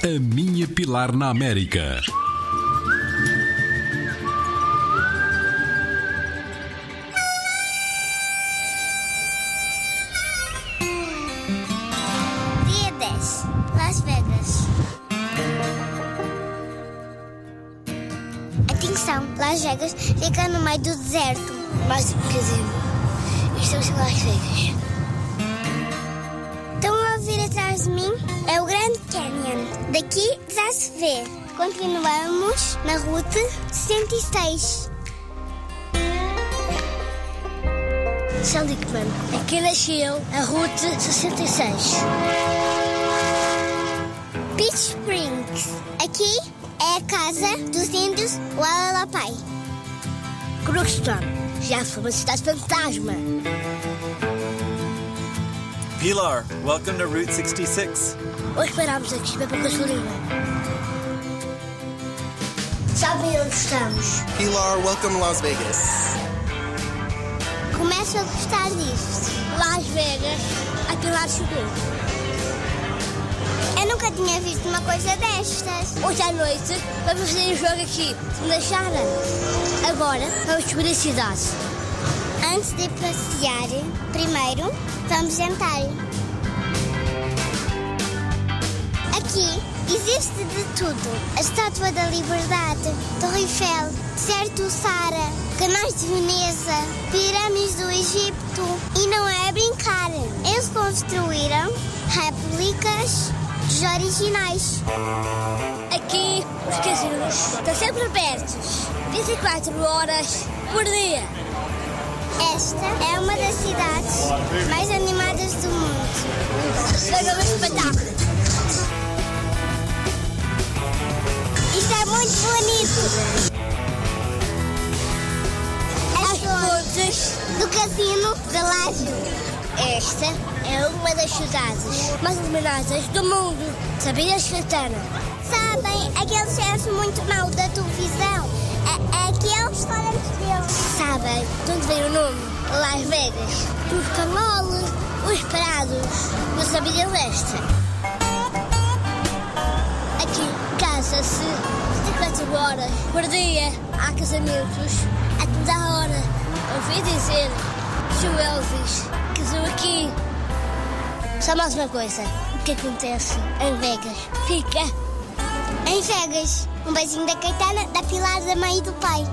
A minha Pilar na América. Dia 10. Las Vegas. Atenção, Las Vegas fica no meio do deserto. Mais um bocadinho. Estamos em Las Vegas. Daqui já se vê. Continuamos na Route 66. Seligman. Aqui nasceu a Route 66. Beach Springs. Aqui é a casa dos índios Wallapai. Crookston. Já foi uma cidade fantasma. Pilar, welcome to Route 66. Hoje parámos aqui para a gasolina. Sabem onde estamos? Pilar, welcome Las Vegas. Começo a gostar disto. Las Vegas. Aqui lá chegou. Eu nunca tinha visto uma coisa destas. Hoje à noite vamos fazer um jogo aqui. Se me deixarem. Agora vamos subir a cidade. Antes de passear, primeiro vamos jantar. Aqui existe de tudo: a Estátua da Liberdade, Torre Eiffel, Deserto Sara, Canais de Veneza, Pirâmides do Egito. E não é brincar, eles construíram réplicas dos originais. Aqui os casinos estão sempre abertos. 24 horas por dia. Esta é uma das cidades mais animadas do mundo. Veja o espetáculo. Isto é muito bonito. As fontes do casino de. Esta é uma das cidades mais iluminadas do mundo. Sabias, Caetana? Sabem, aquele chefe muito mau da televisão. Veio o nome? Las Vegas. Canoles, os parados. Não sabiam desta? Aqui casa-se 24 horas por dia. Há casamentos a toda hora. Ouvi dizer que o Elvis casou aqui. Só mais uma coisa. O que acontece em Vegas fica Em Vegas. Um beijinho da Caetana, da Pilar, da mãe e do pai.